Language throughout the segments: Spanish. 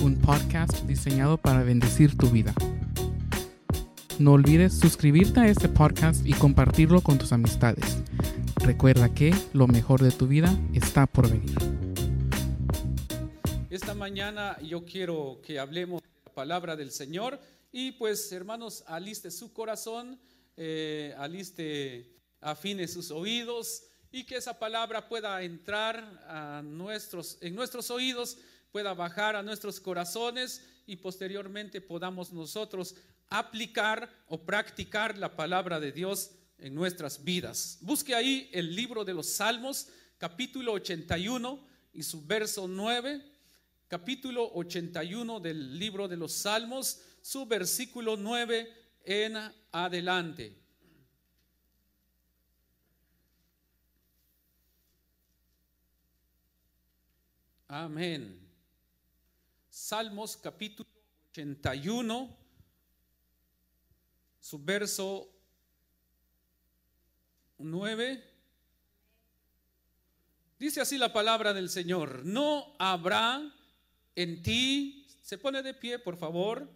un podcast diseñado para bendecir tu vida. No olvides suscribirte a este podcast y compartirlo con tus amistades. Recuerda que lo mejor de tu vida está por venir. Esta mañana yo quiero que hablemos de la palabra del Señor y pues hermanos, aliste su corazón, eh, aliste, afine sus oídos y que esa palabra pueda entrar a nuestros, en nuestros oídos, pueda bajar a nuestros corazones y posteriormente podamos nosotros aplicar o practicar la palabra de Dios en nuestras vidas. Busque ahí el libro de los Salmos, capítulo 81 y su verso 9, capítulo 81 del libro de los Salmos, su versículo 9 en adelante. Amén. Salmos capítulo 81, su verso 9. Dice así la palabra del Señor, no habrá en ti, se pone de pie por favor,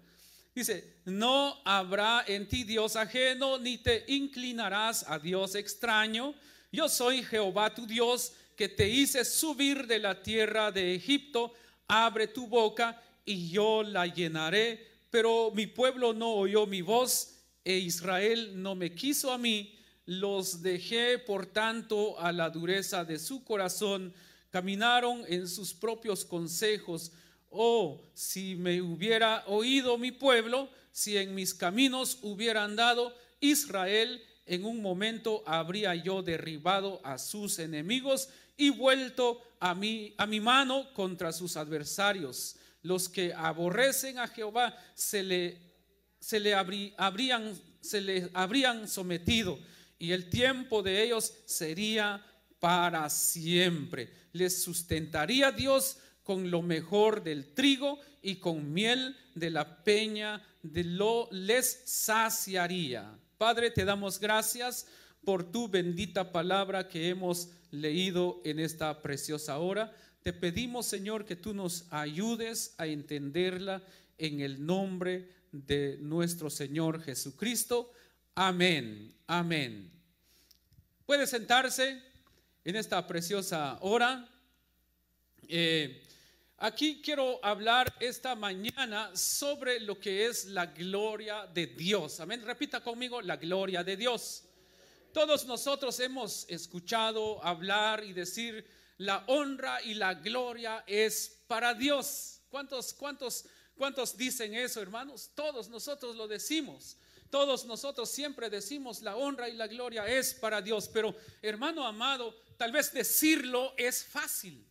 dice, no habrá en ti Dios ajeno, ni te inclinarás a Dios extraño. Yo soy Jehová tu Dios que te hice subir de la tierra de Egipto, abre tu boca y yo la llenaré. Pero mi pueblo no oyó mi voz e Israel no me quiso a mí. Los dejé, por tanto, a la dureza de su corazón. Caminaron en sus propios consejos. Oh, si me hubiera oído mi pueblo, si en mis caminos hubiera andado Israel, en un momento habría yo derribado a sus enemigos y vuelto a mi, a mi mano contra sus adversarios. Los que aborrecen a Jehová se le, se le habrían, se le habrían sometido y el tiempo de ellos sería para siempre. Les sustentaría Dios con lo mejor del trigo y con miel de la peña de lo les saciaría. Padre, te damos gracias por tu bendita palabra que hemos leído en esta preciosa hora. Te pedimos, Señor, que tú nos ayudes a entenderla en el nombre de nuestro Señor Jesucristo. Amén, amén. Puede sentarse en esta preciosa hora. Eh, aquí quiero hablar esta mañana sobre lo que es la gloria de Dios. Amén. Repita conmigo, la gloria de Dios. Todos nosotros hemos escuchado hablar y decir, la honra y la gloria es para Dios. ¿Cuántos, cuántos, cuántos dicen eso, hermanos? Todos nosotros lo decimos. Todos nosotros siempre decimos, la honra y la gloria es para Dios. Pero, hermano amado, tal vez decirlo es fácil.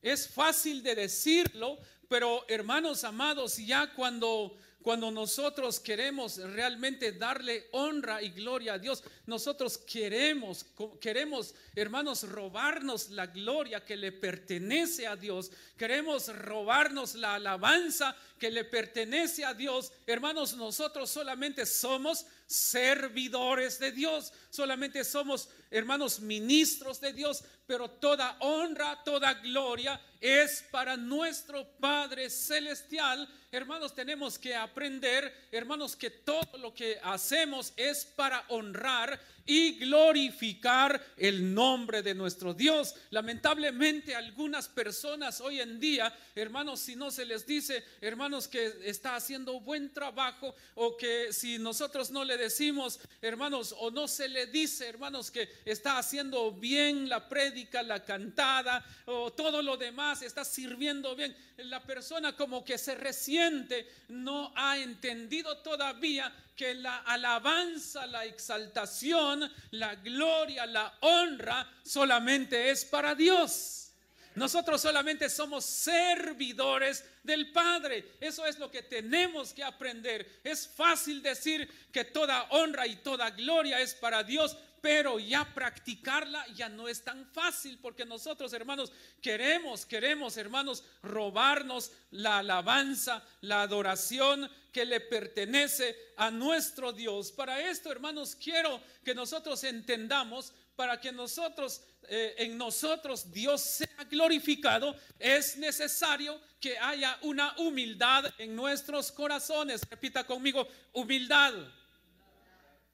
Es fácil de decirlo, pero hermanos amados, ya cuando cuando nosotros queremos realmente darle honra y gloria a Dios, nosotros queremos, queremos, hermanos, robarnos la gloria que le pertenece a Dios. Queremos robarnos la alabanza que le pertenece a Dios. Hermanos, nosotros solamente somos servidores de Dios, solamente somos, hermanos, ministros de Dios, pero toda honra, toda gloria es para nuestro Padre Celestial. Hermanos, tenemos que aprender, hermanos, que todo lo que hacemos es para honrar y glorificar el nombre de nuestro Dios. Lamentablemente algunas personas hoy en día, hermanos, si no se les dice, hermanos, que está haciendo buen trabajo o que si nosotros no le decimos, hermanos, o no se le dice, hermanos, que está haciendo bien la prédica, la cantada o todo lo demás, está sirviendo bien, la persona como que se resiente, no ha entendido todavía que la alabanza, la exaltación, la gloria, la honra solamente es para Dios. Nosotros solamente somos servidores del Padre. Eso es lo que tenemos que aprender. Es fácil decir que toda honra y toda gloria es para Dios, pero ya practicarla ya no es tan fácil porque nosotros, hermanos, queremos, queremos, hermanos, robarnos la alabanza, la adoración que le pertenece a nuestro Dios. Para esto, hermanos, quiero que nosotros entendamos, para que nosotros, eh, en nosotros Dios sea glorificado, es necesario que haya una humildad en nuestros corazones. Repita conmigo, humildad.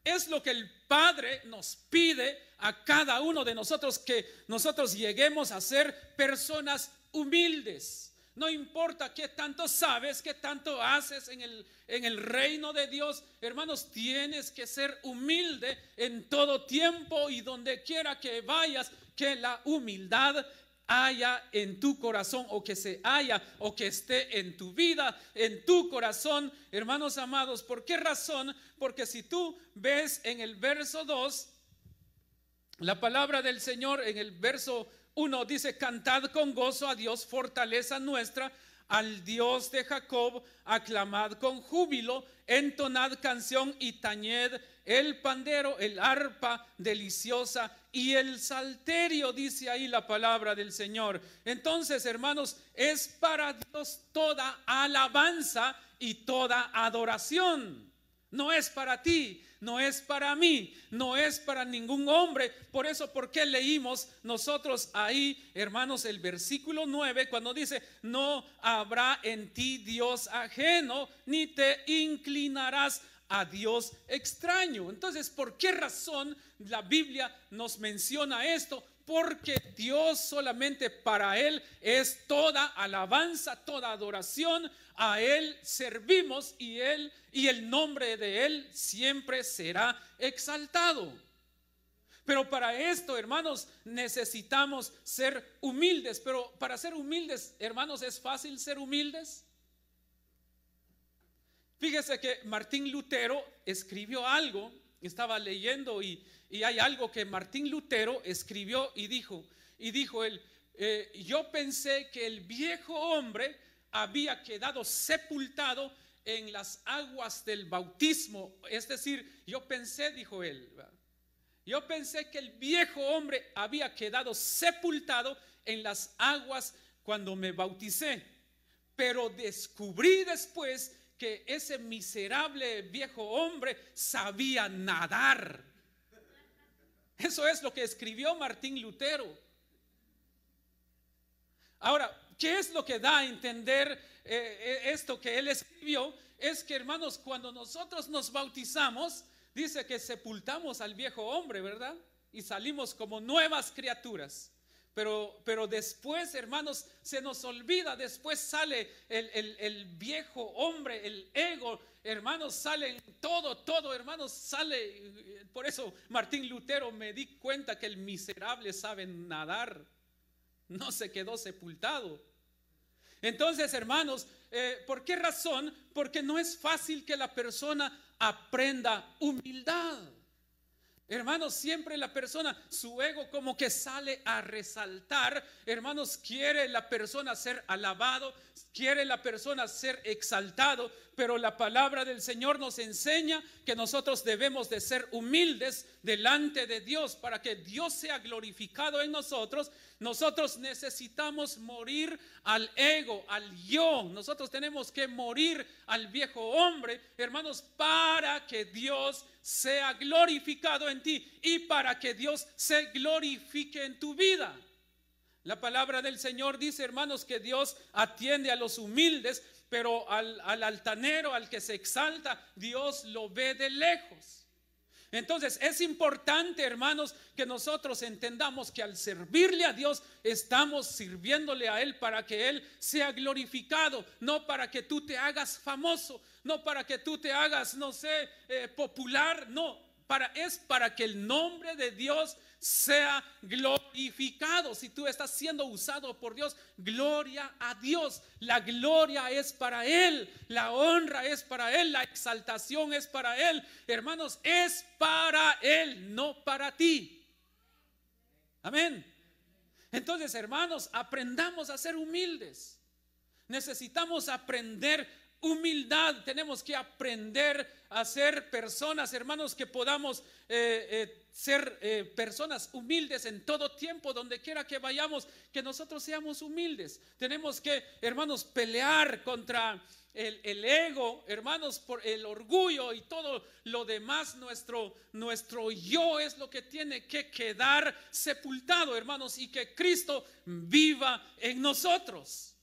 Es lo que el Padre nos pide a cada uno de nosotros que nosotros lleguemos a ser personas humildes. No importa qué tanto sabes, qué tanto haces en el, en el reino de Dios, hermanos, tienes que ser humilde en todo tiempo y donde quiera que vayas, que la humildad haya en tu corazón o que se haya o que esté en tu vida, en tu corazón, hermanos amados. ¿Por qué razón? Porque si tú ves en el verso 2, la palabra del Señor en el verso 1 dice, cantad con gozo a Dios, fortaleza nuestra, al Dios de Jacob, aclamad con júbilo, entonad canción y tañed el pandero, el arpa deliciosa y el salterio, dice ahí la palabra del Señor. Entonces, hermanos, es para Dios toda alabanza y toda adoración. No es para ti, no es para mí, no es para ningún hombre. Por eso, ¿por qué leímos nosotros ahí, hermanos, el versículo 9, cuando dice, no habrá en ti Dios ajeno, ni te inclinarás a Dios extraño. Entonces, ¿por qué razón la Biblia nos menciona esto? Porque Dios solamente para Él es toda alabanza, toda adoración. A Él servimos y Él y el nombre de Él siempre será exaltado. Pero para esto, hermanos, necesitamos ser humildes. Pero para ser humildes, hermanos, ¿es fácil ser humildes? Fíjese que Martín Lutero escribió algo, estaba leyendo y, hay algo que Martín Lutero escribió y dijo, y dijo él, eh, yo pensé que el viejo hombre había quedado sepultado en las aguas del bautismo, es decir, yo pensé, dijo él, yo pensé que el viejo hombre había quedado sepultado en las aguas cuando me bauticé, pero descubrí después que ese miserable viejo hombre sabía nadar. Eso es lo que escribió Martín Lutero. Ahora, ¿qué es lo que da a entender eh, eh, esto que él escribió? Es que, hermanos, cuando nosotros nos bautizamos, dice que sepultamos al viejo hombre, ¿verdad? Y salimos como nuevas criaturas. Pero, pero después, hermanos, se nos olvida, después sale el, viejo hombre, el ego, hermanos, sale todo, todo, hermanos, sale. Por eso Martín Lutero me di cuenta que el miserable sabe nadar, no se quedó sepultado. Entonces, hermanos, eh, ¿por qué razón? Porque no es fácil que la persona aprenda humildad. Hermanos, siempre la persona, su ego como que sale a resaltar. Hermanos, quiere la persona ser alabado, quiere la persona ser exaltado, pero la palabra del Señor nos enseña que nosotros debemos de ser humildes delante de Dios para que Dios sea glorificado en nosotros. Nosotros necesitamos morir al ego, al yo. Nosotros tenemos que morir al viejo hombre, hermanos, para que Dios sea glorificado en ti y para que Dios se glorifique en tu vida. La palabra del Señor dice, hermanos, que Dios atiende a los humildes, pero al, altanero, al que se exalta, Dios lo ve de lejos. Entonces es importante, hermanos, que nosotros entendamos que al servirle a Dios estamos sirviéndole a Él para que Él sea glorificado, no para que tú te hagas famoso, no para que tú te hagas, no sé, eh, popular, no, para, es para que el nombre de Dios sea glorificado. Si tú estás siendo usado por Dios, gloria a Dios. La gloria es para Él, la honra es para Él, la exaltación es para Él. Hermanos, es para Él, no para ti. Amén. Entonces, hermanos, aprendamos a ser humildes. Necesitamos aprender humildad. Tenemos que aprender a ser personas, hermanos, que podamos eh, eh, ser eh, personas humildes en todo tiempo, donde quiera que vayamos, que nosotros seamos humildes. Tenemos que, hermanos, pelear contra el, el, ego, hermanos, por el orgullo y todo lo demás. Nuestro, nuestro yo es lo que tiene que quedar sepultado, hermanos, y que Cristo viva en nosotros.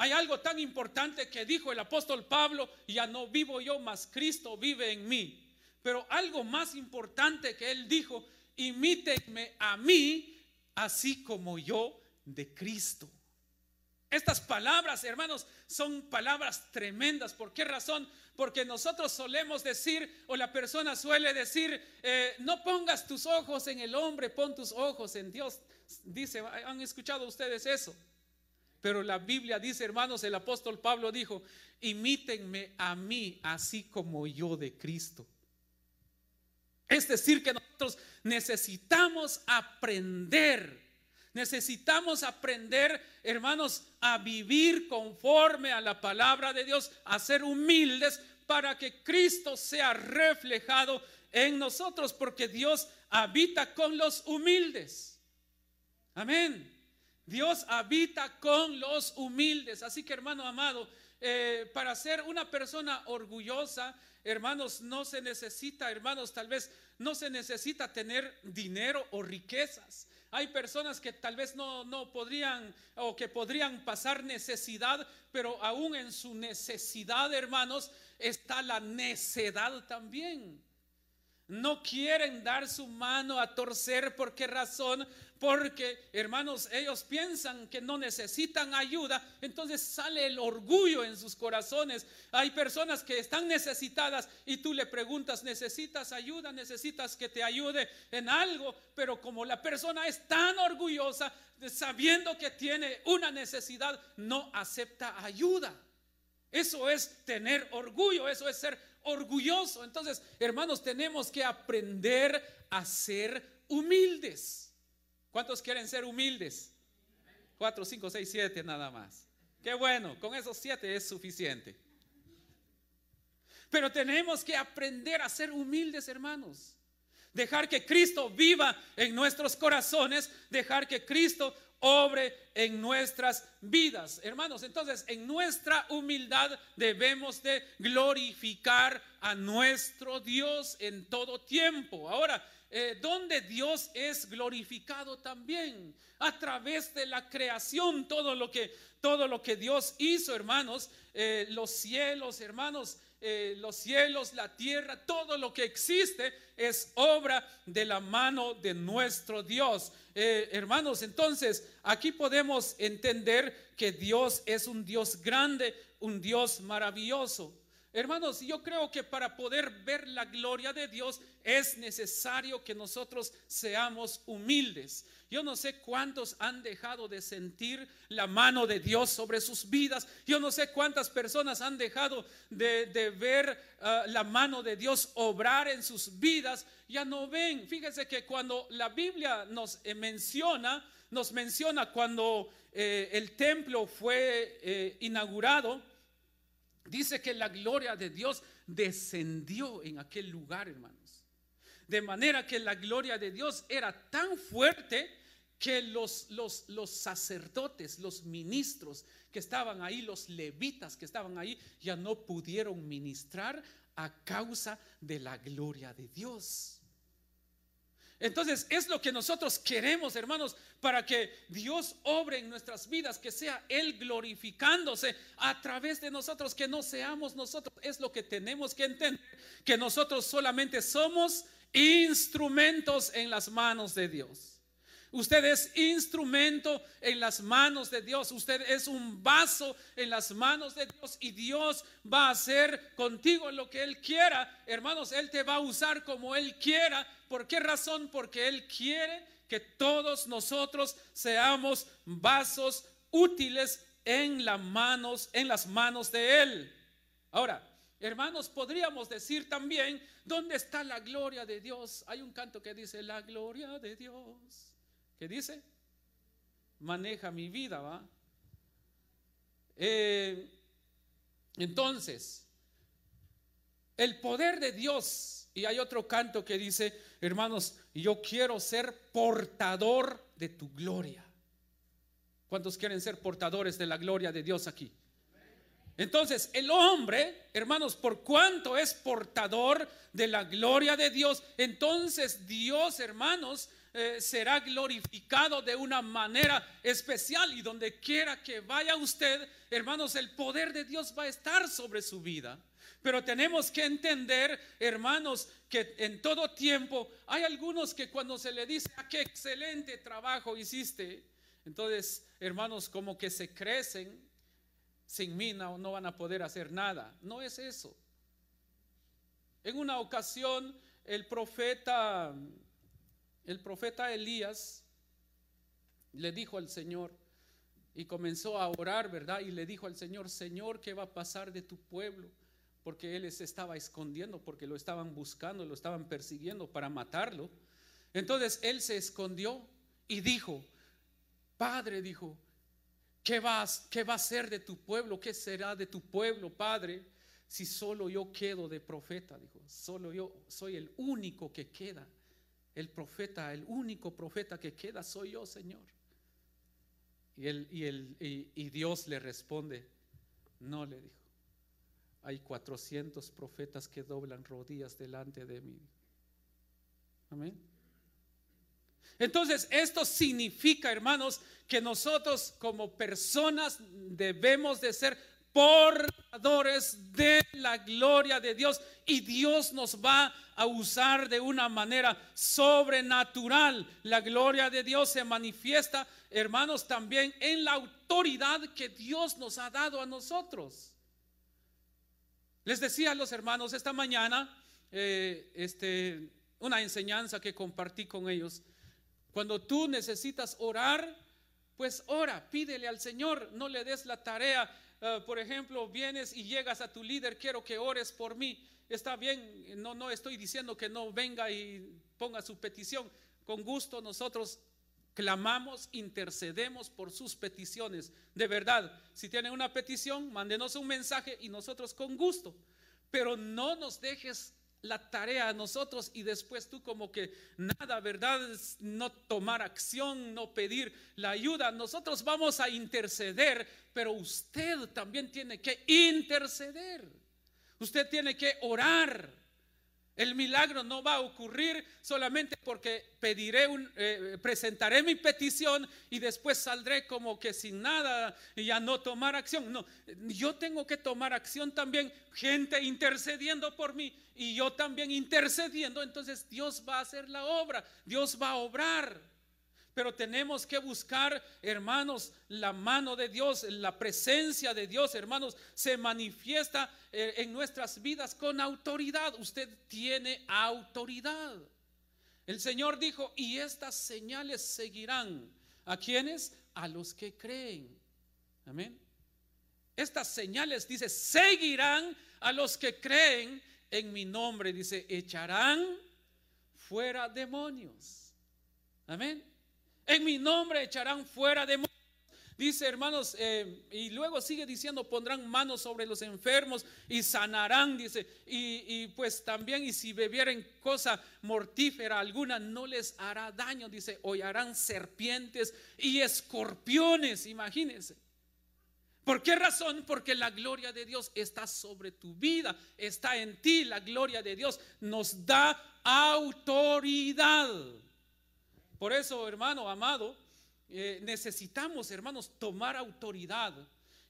Hay algo tan importante que dijo el apóstol Pablo, ya no vivo yo, mas Cristo vive en mí. Pero algo más importante que él dijo, imítenme a mí, así como yo de Cristo. Estas palabras, hermanos, son palabras tremendas. ¿Por qué razón? Porque nosotros solemos decir, o la persona suele decir, eh, no pongas tus ojos en el hombre, pon tus ojos en Dios. Dice, ¿han escuchado ustedes eso? Pero la Biblia dice, hermanos, el apóstol Pablo dijo, imítenme a mí así como yo de Cristo. Es decir, que nosotros necesitamos aprender, necesitamos aprender, hermanos, a vivir conforme a la palabra de Dios, a ser humildes para que Cristo sea reflejado en nosotros, porque Dios habita con los humildes. Amén. Dios habita con los humildes. Así que hermano amado, eh, para ser una persona orgullosa, hermanos, no se necesita, hermanos, tal vez no se necesita tener dinero o riquezas. Hay personas que tal vez no, no podrían o que podrían pasar necesidad, pero aún en su necesidad, hermanos, está la necedad también. No quieren dar su mano a torcer. ¿Por qué razón? Porque, hermanos, ellos piensan que no necesitan ayuda, entonces sale el orgullo en sus corazones. Hay personas que están necesitadas y tú le preguntas, ¿necesitas ayuda? ¿Necesitas que te ayude en algo? Pero como la persona es tan orgullosa, sabiendo que tiene una necesidad, no acepta ayuda. Eso es tener orgullo, eso es ser orgulloso. Entonces, hermanos, tenemos que aprender a ser humildes. ¿Cuántos quieren ser humildes? Cuatro, cinco, seis, siete nada más. Qué bueno, con esos siete es suficiente. Pero tenemos que aprender a ser humildes, hermanos. Dejar que Cristo viva en nuestros corazones, dejar que Cristo obre en nuestras vidas. Hermanos, entonces en nuestra humildad debemos de glorificar a nuestro Dios en todo tiempo. Ahora, eh, donde Dios es glorificado también a través de la creación, todo lo que, todo lo que Dios hizo, hermanos, eh, los cielos, hermanos, eh, los cielos, la tierra, todo lo que existe es obra de la mano de nuestro Dios. hermanos, entonces aquí podemos entender que Dios es un Dios grande, un Dios maravilloso. Hermanos, yo creo que para poder ver la gloria de Dios es necesario que nosotros seamos humildes. Yo no sé cuántos han dejado de sentir la mano de Dios sobre sus vidas. Yo no sé cuántas personas han dejado de, ver ah, la mano de Dios obrar en sus vidas. Ya no ven. Fíjense que cuando la Biblia nos eh, menciona, nos menciona cuando eh, el templo fue eh, inaugurado dice que la gloria de Dios descendió en aquel lugar, hermanos. De manera que la gloria de Dios era tan fuerte que los, los, los, sacerdotes, los ministros que estaban ahí, los levitas que estaban ahí, ya no pudieron ministrar a causa de la gloria de Dios. Entonces es lo que nosotros queremos, hermanos, para que Dios obre en nuestras vidas, que sea Él glorificándose a través de nosotros, que no seamos nosotros. Es lo que tenemos que entender, que nosotros solamente somos instrumentos en las manos de Dios. Usted es instrumento en las manos de Dios. Usted es un vaso en las manos de Dios y Dios va a hacer contigo lo que Él quiera. Hermanos, Él te va a usar como Él quiera. ¿Por qué razón? Porque Él quiere que todos nosotros seamos vasos útiles en, las manos, en las manos de Él. Ahora, hermanos, podríamos decir también, ¿dónde está la gloria de Dios? Hay un canto que dice, la gloria de Dios ¿Qué dice? Maneja mi vida, ¿va? Eh, entonces, el poder de Dios, y hay otro canto que dice, hermanos, yo quiero ser portador de tu gloria. ¿Cuántos quieren ser portadores de la gloria de Dios aquí? Entonces, el hombre, hermanos, por cuanto es portador de la gloria de Dios, entonces Dios, hermanos, eh, será glorificado de una manera especial y donde quiera que vaya usted, hermanos, el poder de Dios va a estar sobre su vida. Pero tenemos que entender, hermanos, que en todo tiempo hay algunos que cuando se le dice, ah, qué excelente trabajo hiciste, entonces, hermanos, como que se crecen, sin mí no, no van a poder hacer nada. No es eso. En una ocasión, el profeta el profeta Elías le dijo al Señor y comenzó a orar, ¿verdad? Y le dijo al Señor, Señor, ¿qué va a pasar de tu pueblo? Porque él se estaba escondiendo, porque lo estaban buscando, lo estaban persiguiendo para matarlo. Entonces él se escondió y dijo, Padre, dijo, ¿qué vas, qué va a ser de tu pueblo? ¿Qué será de tu pueblo, Padre? Si solo yo quedo de profeta, dijo, solo yo soy el único que queda el profeta, el único profeta que queda soy yo, Señor. Y, y, y Dios le responde, no le dijo, hay 400 profetas que doblan rodillas delante de mí. Amén. Entonces, esto significa, hermanos, que nosotros como personas debemos de ser portadores de la gloria de Dios y Dios nos va a usar de una manera sobrenatural. La gloria de Dios se manifiesta, hermanos, también en la autoridad que Dios nos ha dado a nosotros. Les decía a los hermanos esta mañana, eh, este, una enseñanza que compartí con ellos. Cuando tú necesitas orar, pues ora, pídele al Señor, no le des la tarea eh, por ejemplo, vienes y llegas a tu líder, quiero que ores por mí. Está bien, no, no estoy diciendo que no venga y ponga su petición. Con gusto nosotros clamamos, intercedemos por sus peticiones. De verdad, si tienen una petición, mándenos un mensaje y nosotros con gusto. Pero no nos dejes la tarea a nosotros y después tú como que nada, ¿verdad? No tomar acción, no pedir la ayuda. Nosotros vamos a interceder, pero usted también tiene que interceder. Usted tiene que orar. El milagro no va a ocurrir solamente porque pediré un, eh, presentaré mi petición y después saldré como que sin nada y ya no tomar acción. No, yo tengo que tomar acción también, gente intercediendo por mí y yo también intercediendo. Entonces Dios va a hacer la obra, Dios va a obrar. Pero tenemos que buscar, hermanos, la mano de Dios, la presencia de Dios, hermanos, se manifiesta eh, en nuestras vidas con autoridad. Usted tiene autoridad. El Señor dijo, y estas señales seguirán. ¿A quienes? A los que creen. Amén. Estas señales, dice, seguirán a los que creen en mi nombre. Dice, echarán fuera demonios. Amén. En mi nombre echarán fuera demonios. Dice, hermanos, eh, y luego sigue diciendo, pondrán manos sobre los enfermos y sanarán, dice, y, y pues también, y si bebieren cosa mortífera alguna, no les hará daño, dice, hollarán serpientes y escorpiones, imagínense. ¿Por qué razón? Porque la gloria de Dios está sobre tu vida, está en ti. La gloria de Dios nos da autoridad. Por eso, hermano amado, eh, necesitamos, hermanos, tomar autoridad.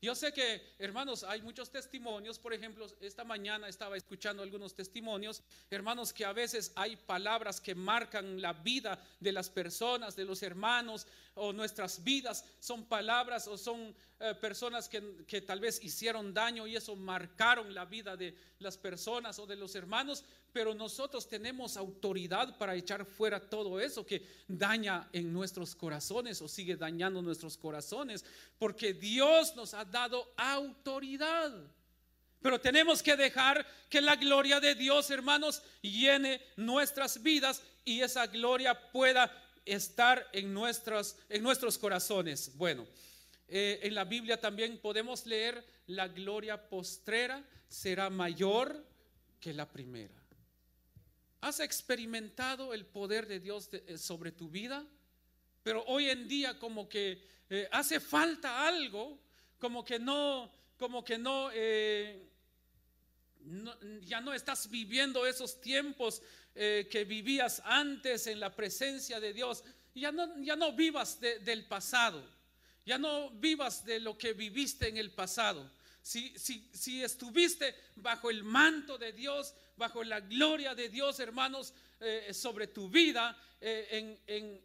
Yo sé que, hermanos, hay muchos testimonios. Por ejemplo, esta mañana estaba escuchando algunos testimonios, hermanos, que a veces hay palabras que marcan la vida de las personas, de los hermanos, o nuestras vidas. Son palabras o son eh, personas que, que tal vez hicieron daño y eso marcaron la vida de las personas o de los hermanos. Pero nosotros tenemos autoridad para echar fuera todo eso que daña en nuestros corazones o sigue dañando nuestros corazones, porque Dios nos ha dado autoridad. Pero tenemos que dejar que la gloria de Dios, hermanos, llene nuestras vidas y esa gloria pueda estar en, nuestros en nuestros corazones. Bueno, eh, en la Biblia también podemos leer la gloria postrera será mayor que la primera. ¿Has experimentado el poder de Dios eh, sobre tu vida? Pero hoy en día como que eh, hace falta algo, como que no, como que eh, no, ya no estás viviendo esos tiempos que vivías antes en la presencia de Dios. Ya no, ya no vivas del pasado, ya no vivas de lo que viviste en el pasado. Si, si, si, estuviste bajo el manto de Dios, bajo la gloria de Dios, hermanos, eh, sobre tu vida eh,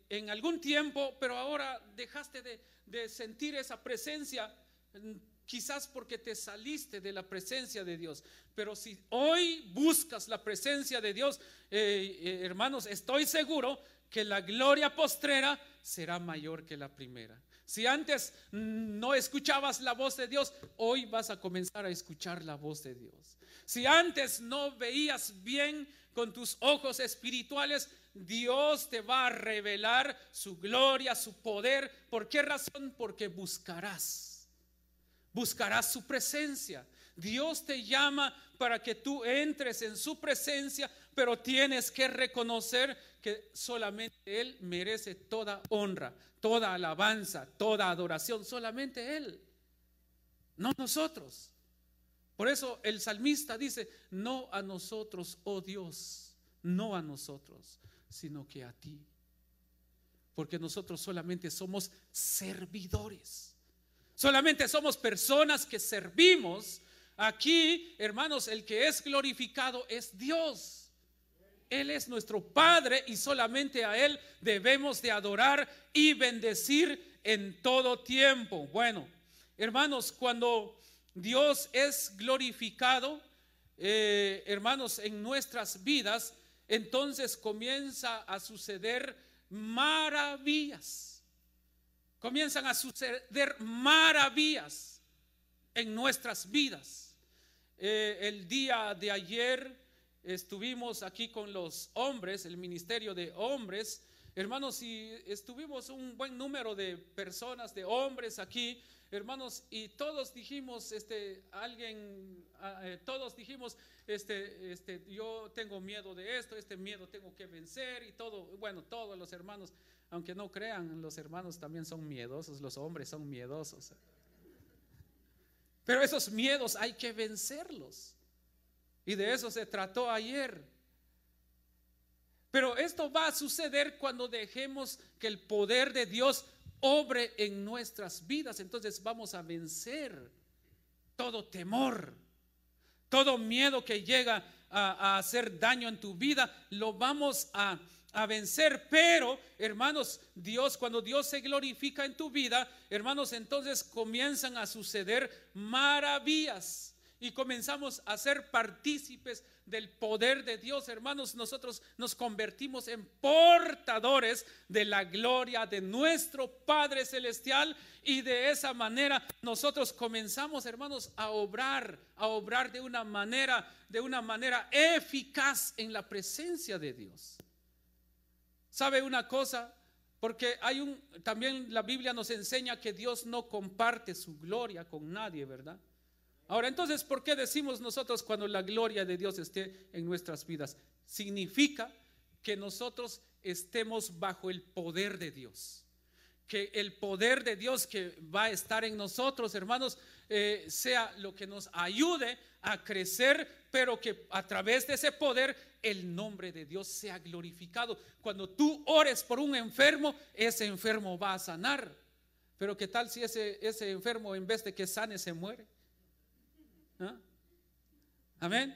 en, algún tiempo, pero ahora dejaste de, sentir esa presencia, mm, quizás porque te saliste de la presencia de Dios. Pero si hoy buscas la presencia de Dios, eh, hermanos, estoy seguro que la gloria postrera será mayor que la primera. Si antes no escuchabas la voz de Dios, hoy vas a comenzar a escuchar la voz de Dios. Si antes no veías bien con tus ojos espirituales, Dios te va a revelar su gloria, su poder. ¿Por qué razón? Porque buscarás. Buscarás su presencia. Dios te llama para que tú entres en su presencia, pero tienes que reconocer que solamente Él merece toda honra, toda alabanza, toda adoración, solamente Él, no nosotros. Por eso el salmista dice, no a nosotros, oh Dios, no a nosotros, sino que a ti. Porque nosotros solamente somos servidores. Solamente somos personas que servimos. Aquí, hermanos, el que es glorificado es Dios. Él es nuestro Padre y solamente a Él debemos de adorar y bendecir en todo tiempo. Bueno, hermanos, cuando Dios es glorificado, eh, hermanos, en nuestras vidas, entonces comienza a suceder maravillas. Comienzan a suceder maravillas en nuestras vidas. Eh, el día de ayer estuvimos aquí con los hombres, el ministerio de hombres, hermanos, y estuvimos un buen número de personas, de hombres aquí hermanos, y todos dijimos, este, alguien, ah, eh, todos dijimos, este, este, yo tengo miedo de esto, este miedo tengo que vencer y todo, bueno, todos los hermanos, aunque no crean, los hermanos también son miedosos, los hombres son miedosos. Pero esos miedos hay que vencerlos. Y de eso se trató ayer. Pero esto va a suceder cuando dejemos que el poder de Dios obre en nuestras vidas, entonces vamos a vencer todo temor, todo miedo que llega a, hacer daño en tu vida, lo vamos a, a vencer. Pero, hermanos, Dios, cuando Dios se glorifica en tu vida, hermanos, entonces comienzan a suceder maravillas y comenzamos a ser partícipes del poder de Dios, hermanos, nosotros nos convertimos en portadores de la gloria de nuestro Padre Celestial y de esa manera nosotros comenzamos, hermanos, a obrar, a obrar de una manera, de una manera eficaz en la presencia de Dios. ¿Sabe una cosa? Porque hay un, también la Biblia nos enseña que Dios no comparte su gloria con nadie, ¿verdad? Ahora, entonces, ¿por qué decimos nosotros cuando la gloria de Dios esté en nuestras vidas? Significa que nosotros estemos bajo el poder de Dios. Que el poder de Dios que va a estar en nosotros, hermanos, eh, sea lo que nos ayude a crecer, pero que a través de ese poder el nombre de Dios sea glorificado. Cuando tú ores por un enfermo, ese enfermo va a sanar. Pero ¿qué tal si ese, ese enfermo en vez de que sane se muere? ¿Ah? Amén.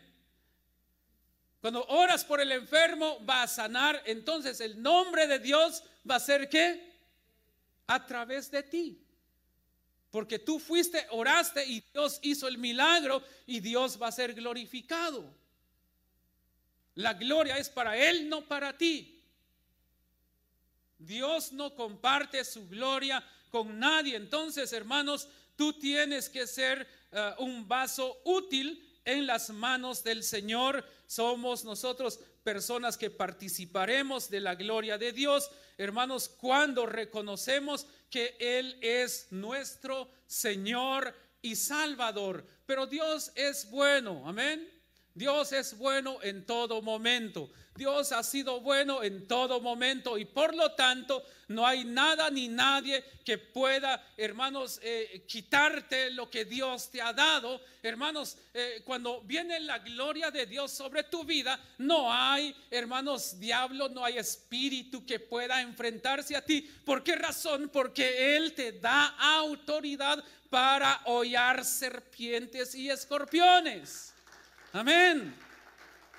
Cuando oras por el enfermo va a sanar, entonces el nombre de Dios va a ser qué? A través de ti. Porque tú fuiste, oraste y Dios hizo el milagro y Dios va a ser glorificado. La gloria es para Él, no para ti. Dios no comparte su gloria con nadie. Entonces, hermanos, tú tienes que ser eh, un vaso útil en las manos del Señor. Somos nosotros personas que participaremos de la gloria de Dios, hermanos, cuando reconocemos que Él es nuestro Señor y Salvador. Pero Dios es bueno, amén. Dios es bueno en todo momento. Dios ha sido bueno en todo momento y por lo tanto no hay nada ni nadie que pueda, hermanos, eh, quitarte lo que Dios te ha dado. Hermanos, eh, cuando viene la gloria de Dios sobre tu vida, no hay, hermanos, diablo, no hay espíritu que pueda enfrentarse a ti. ¿Por qué razón? Porque Él te da autoridad para hollar serpientes y escorpiones. Amén.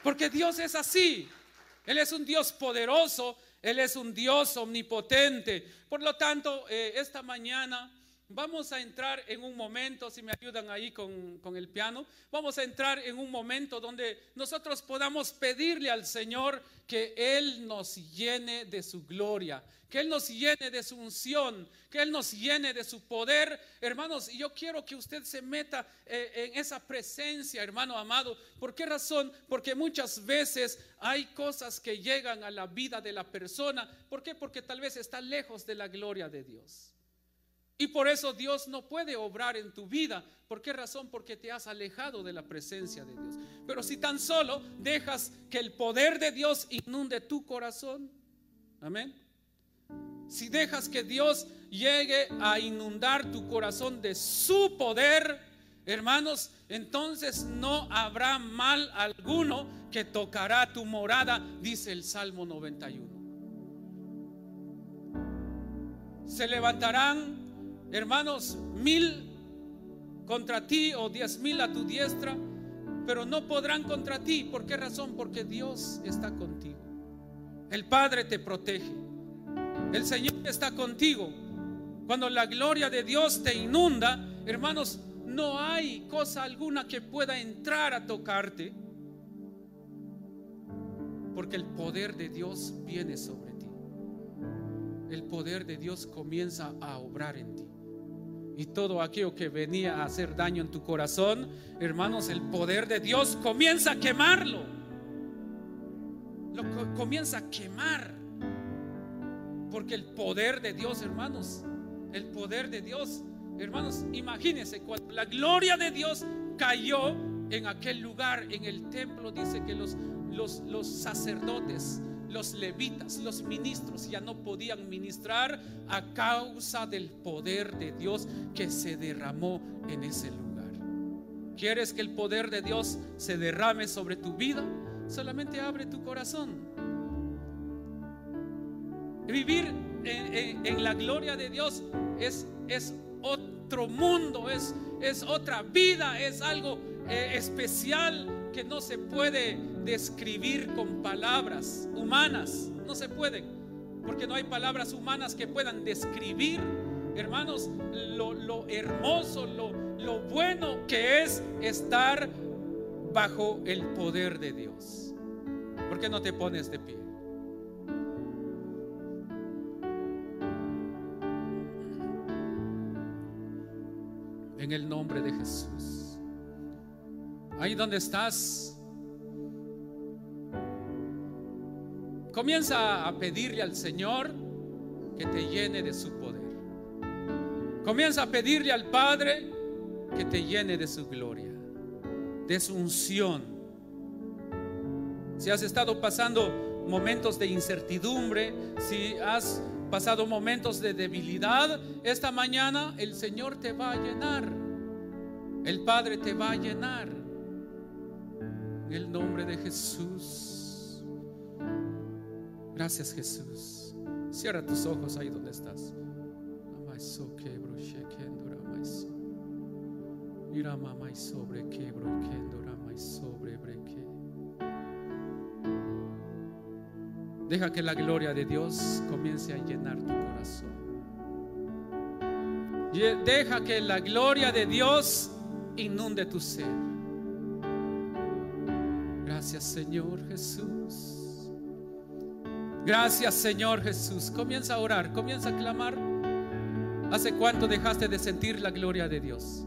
Porque Dios es así. Él es un Dios poderoso, Él es un Dios omnipotente. Por lo tanto, eh, esta mañana vamos a entrar en un momento, si me ayudan ahí con, con el piano, vamos a entrar en un momento donde nosotros podamos pedirle al Señor que Él nos llene de su gloria, que Él nos llene de su unción, que Él nos llene de su poder. Hermanos, yo quiero que usted se meta eh, en esa presencia, hermano amado. ¿Por qué razón? Porque muchas veces hay cosas que llegan a la vida de la persona. ¿Por qué? Porque tal vez está lejos de la gloria de Dios. Y por eso Dios no puede obrar en tu vida. ¿Por qué razón? Porque te has alejado de la presencia de Dios. Pero si tan solo dejas que el poder de Dios inunde tu corazón, amén si dejas que Dios llegue a inundar tu corazón de su poder, hermanos, entonces no habrá mal alguno que tocará tu morada, dice el Salmo 91. Se levantarán, hermanos, mil contra ti o diez mil a tu diestra, pero no podrán contra ti. ¿Por qué razón? Porque Dios está contigo. El Padre te protege. El Señor está contigo. Cuando la gloria de Dios te inunda, hermanos, no hay cosa alguna que pueda entrar a tocarte. Porque el poder de Dios viene sobre ti. El poder de Dios comienza a obrar en ti. Y todo aquello que venía a hacer daño en tu corazón, hermanos, el poder de Dios comienza a quemarlo. Lo comienza a quemar. Porque el poder de Dios, hermanos, el poder de Dios, hermanos, imagínense, cuando la gloria de Dios cayó en aquel lugar, en el templo, dice que los, los, los sacerdotes, los levitas, los ministros ya no podían ministrar a causa del poder de Dios que se derramó en ese lugar. ¿Quieres que el poder de Dios se derrame sobre tu vida? Solamente abre tu corazón Vivir en, la gloria de Dios es, es otro mundo, es, es otra vida, es algo eh, especial que no se puede describir con palabras humanas. No se pueden, porque no hay palabras humanas que puedan describir, hermanos, lo, lo hermoso, lo, lo bueno que es estar bajo el poder de Dios. ¿Por qué no te pones de pie? en el nombre de Jesús. Ahí donde estás, comienza a pedirle al Señor que te llene de su poder. Comienza a pedirle al Padre que te llene de su gloria, de su unción. Si has estado pasando momentos de incertidumbre, si has pasado momentos de debilidad, esta mañana el Señor te va a llenar. El Padre te va a llenar. En el nombre de Jesús. Gracias Jesús. Cierra tus ojos ahí donde estás. Mira mamá y sobre sobre. Deja que la gloria de Dios comience a llenar tu corazón. Deja que la gloria de Dios inunde tu ser. Gracias Señor Jesús. Gracias Señor Jesús. Comienza a orar, comienza a clamar. ¿Hace cuánto dejaste de sentir la gloria de Dios?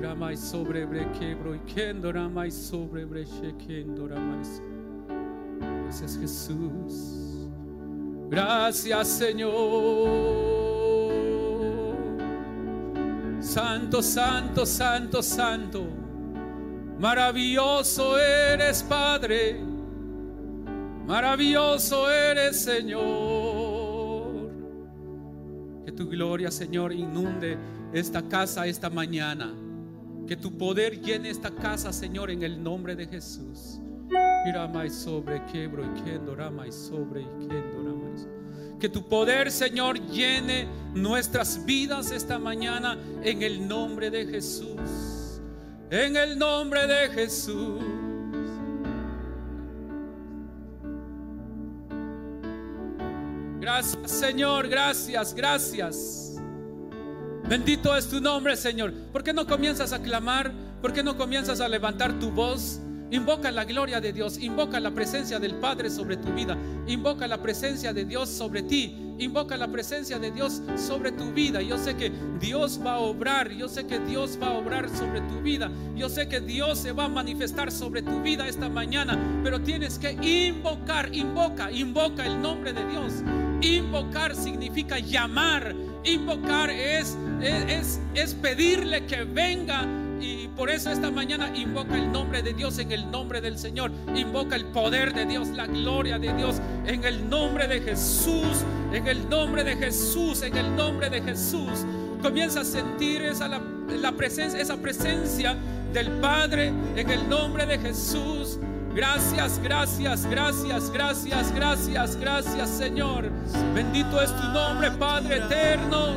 Ramai sobre brequebro y kendo ramai sobre kendo. Gracias Jesús. Gracias Señor. Santo, santo, santo, santo. Maravilloso eres Padre. Maravilloso eres Señor. Que tu gloria, Señor, inunde esta casa esta mañana. Que tu poder llene esta casa, Señor, en el nombre de Jesús. Que tu poder, Señor, llene nuestras vidas esta mañana en el nombre de Jesús. En el nombre de Jesús. Gracias, Señor, gracias, gracias. Bendito es tu nombre, Señor. ¿Por qué no comienzas a clamar? ¿Por qué no comienzas a levantar tu voz? Invoca la gloria de Dios, invoca la presencia del Padre sobre tu vida, invoca la presencia de Dios sobre ti, invoca la presencia de Dios sobre tu vida. Yo sé que Dios va a obrar, yo sé que Dios va a obrar sobre tu vida, yo sé que Dios se va a manifestar sobre tu vida esta mañana, pero tienes que invocar, invoca, invoca el nombre de Dios. Invocar significa llamar, invocar es, es, es pedirle que venga y por eso esta mañana invoca el nombre de Dios en el nombre del Señor. Invoca el poder de Dios, la gloria de Dios en el nombre de Jesús, en el nombre de Jesús, en el nombre de Jesús. Comienza a sentir esa, la, presencia, esa presencia del Padre en el nombre de Jesús. Gracias, gracias, gracias, gracias, gracias, gracias Señor. Bendito es tu nombre, Padre eterno.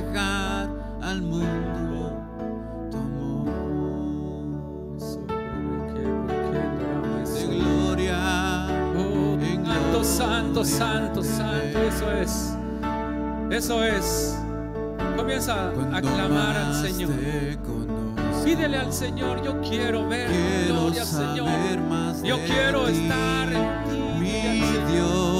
Reflejar al mundo tu amor. De gloria Oh, en santo, gloria santo, santo, santo, eso es. Eso es. Comienza a clamar al Señor. Pídele al Señor, yo quiero ver Quiero gloria, Señor. más Yo quiero ti, estar en ti. mi. Dios,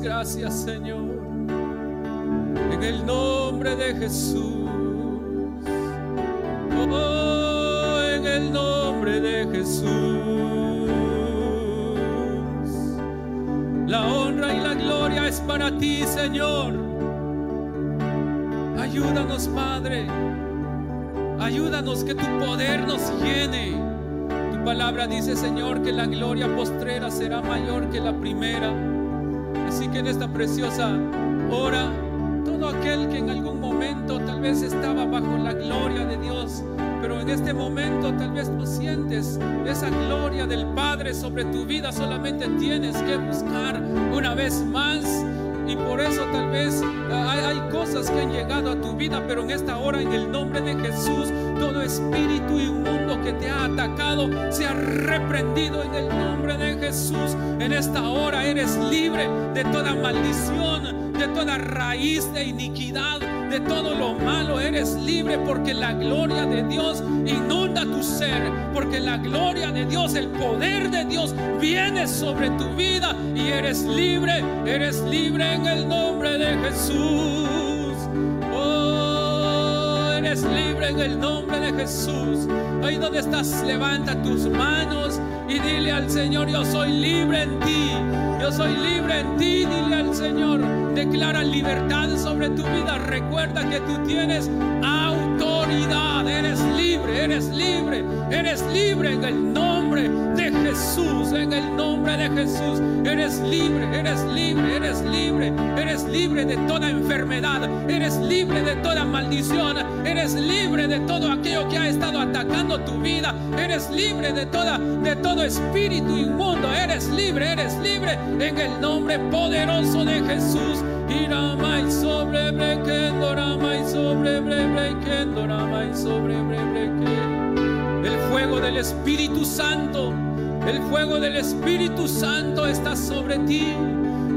gracias, Señor. En el nombre de Jesús. Oh, en el nombre de Jesús. La honra y la gloria es para ti, Señor. Ayúdanos, Padre. Ayúdanos que tu poder nos llene. Tu palabra dice, Señor, que la gloria postrera será mayor que la primera. Que en esta preciosa hora, todo aquel que en algún momento tal vez estaba bajo la gloria de Dios, pero en este momento tal vez no sientes esa gloria del Padre sobre tu vida, solamente tienes que buscar una vez más. Y por eso tal vez ah, hay, cosas que han llegado a tu vida, pero en esta hora, en el nombre de Jesús, todo espíritu inmundo que te ha atacado sea reprendido en el nombre de Jesús. En esta hora eres libre de toda maldición, de toda raíz de iniquidad, de todo lo malo. Eres libre porque la gloria de Dios inunda tu ser, porque la gloria de Dios, el poder de Dios viene sobre tu vida y eres libre, eres libre en el nombre de Jesús. Oh, eres libre en el nombre de Jesús. Ahí donde estás, levanta tus manos y dile al Señor, yo soy libre en ti. Yo soy libre en ti, dile al Señor. Declara libertad sobre tu vida. Recuerda que tú tienes autoridad. Eres libre, eres libre, eres libre en el nombre de Jesús. En el nombre de Jesús. Eres libre, eres libre, eres libre. Eres libre de toda enfermedad. Eres libre de toda maldición. Eres libre de todo aquello que ha estado atacando tu vida. Eres libre de toda de todo espíritu inmundo. Eres libre, eres libre en el nombre poderoso de Jesús. Iramai sobre ramai sobre ramai sobre. El fuego del Espíritu Santo, el fuego del Espíritu Santo está sobre ti.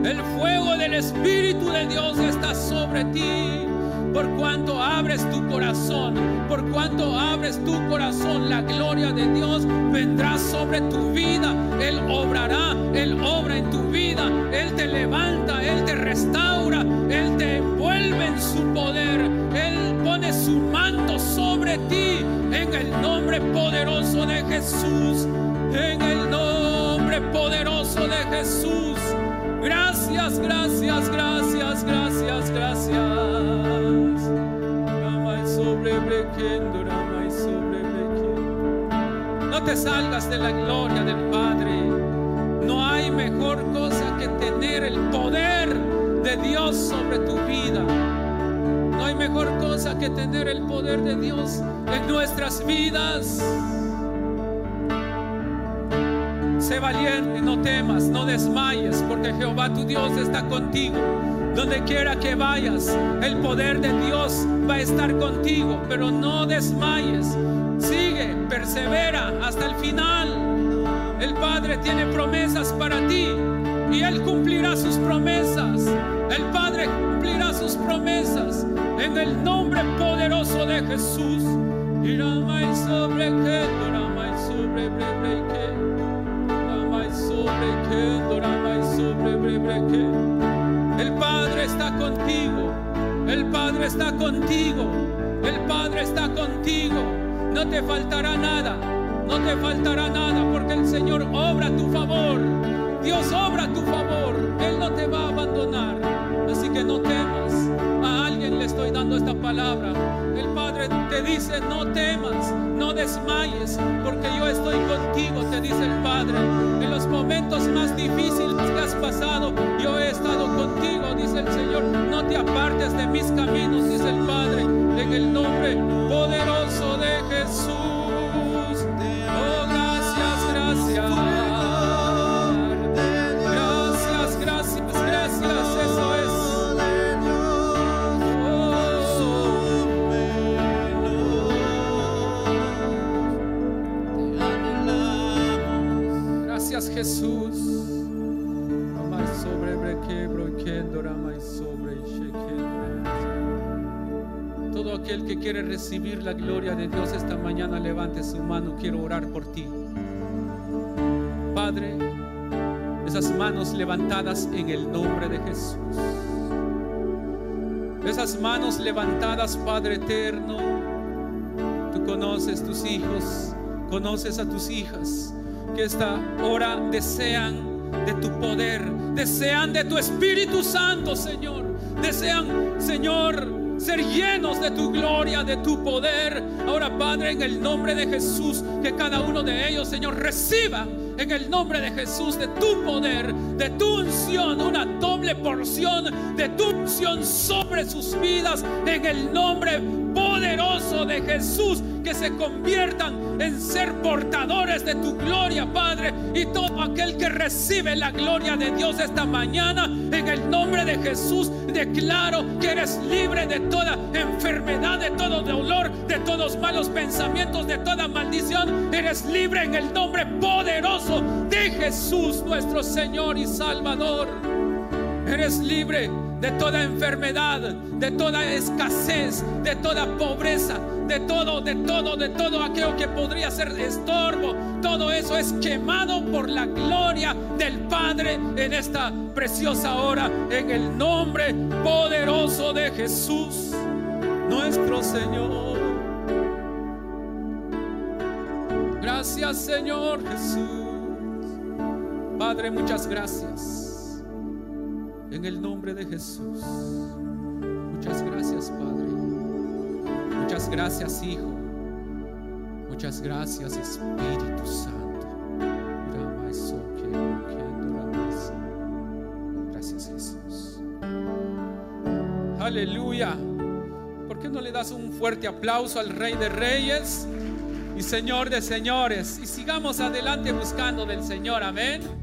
El fuego del Espíritu de Dios está sobre ti. Por cuanto abres tu corazón, por cuanto abres tu corazón, la gloria de Dios vendrá sobre tu vida. Él obrará, Él obra en tu vida. Él te levanta, Él te restaura, Él te envuelve en su poder. Él pone su manto sobre ti en el nombre poderoso de Jesús. En el nombre poderoso de Jesús. Gracias, gracias, gracias, gracias, gracias. No te salgas de la gloria del Padre. No hay mejor cosa que tener el poder de Dios sobre tu vida. No hay mejor cosa que tener el poder de Dios en nuestras vidas. Sé valiente, no temas, no desmayes, porque Jehová tu Dios está contigo. Donde quiera que vayas, el poder de Dios va a estar contigo, pero no desmayes. Sigue, persevera hasta el final. El Padre tiene promesas para ti y Él cumplirá sus promesas. El Padre cumplirá sus promesas en el nombre poderoso de Jesús. Sobre sobre El Padre está contigo. El Padre está contigo. El Padre está contigo. No te faltará nada. No te faltará nada porque el Señor obra a tu favor. Dios obra a tu favor. Él no te va a abandonar. Así que no temas. A alguien le estoy dando esta palabra. Te dice, no temas, no desmayes, porque yo estoy contigo, te dice el Padre. En los momentos más difíciles que has pasado, yo he estado contigo, dice el Señor. No te apartes de mis caminos, dice el Padre, en el nombre poderoso de Jesús. Aquel que quiere recibir la gloria de Dios esta mañana, levante su mano. Quiero orar por ti. Padre, esas manos levantadas en el nombre de Jesús. Esas manos levantadas, Padre eterno. Tú conoces tus hijos, conoces a tus hijas que esta hora desean de tu poder, desean de tu Espíritu Santo, Señor. Desean, Señor, ser llenos de tu gloria, de tu poder. Ahora, Padre, en el nombre de Jesús, que cada uno de ellos, Señor, reciba en el nombre de Jesús de tu poder, de tu unción, una doble porción de tu unción sobre sus vidas en el nombre poderoso de Jesús, que se conviertan en ser portadores de tu gloria, Padre, y todo aquel que recibe la gloria de Dios esta mañana, en el nombre de Jesús, declaro que eres libre de toda enfermedad, de todo dolor, de todos malos pensamientos, de toda maldición. Eres libre en el nombre poderoso de Jesús, nuestro Señor y Salvador. Eres libre de toda enfermedad, de toda escasez, de toda pobreza, de todo, de todo, de todo aquello que podría ser estorbo. Todo eso es quemado por la gloria del Padre en esta preciosa hora, en el nombre poderoso de Jesús, nuestro Señor. Gracias Señor Jesús. Padre, muchas gracias. En el nombre de Jesús. Muchas gracias, Padre. Muchas gracias, Hijo. Muchas gracias, Espíritu Santo. Gracias, Jesús. Aleluya. ¿Por qué no le das un fuerte aplauso al Rey de Reyes y Señor de Señores? Y sigamos adelante buscando del Señor. Amén.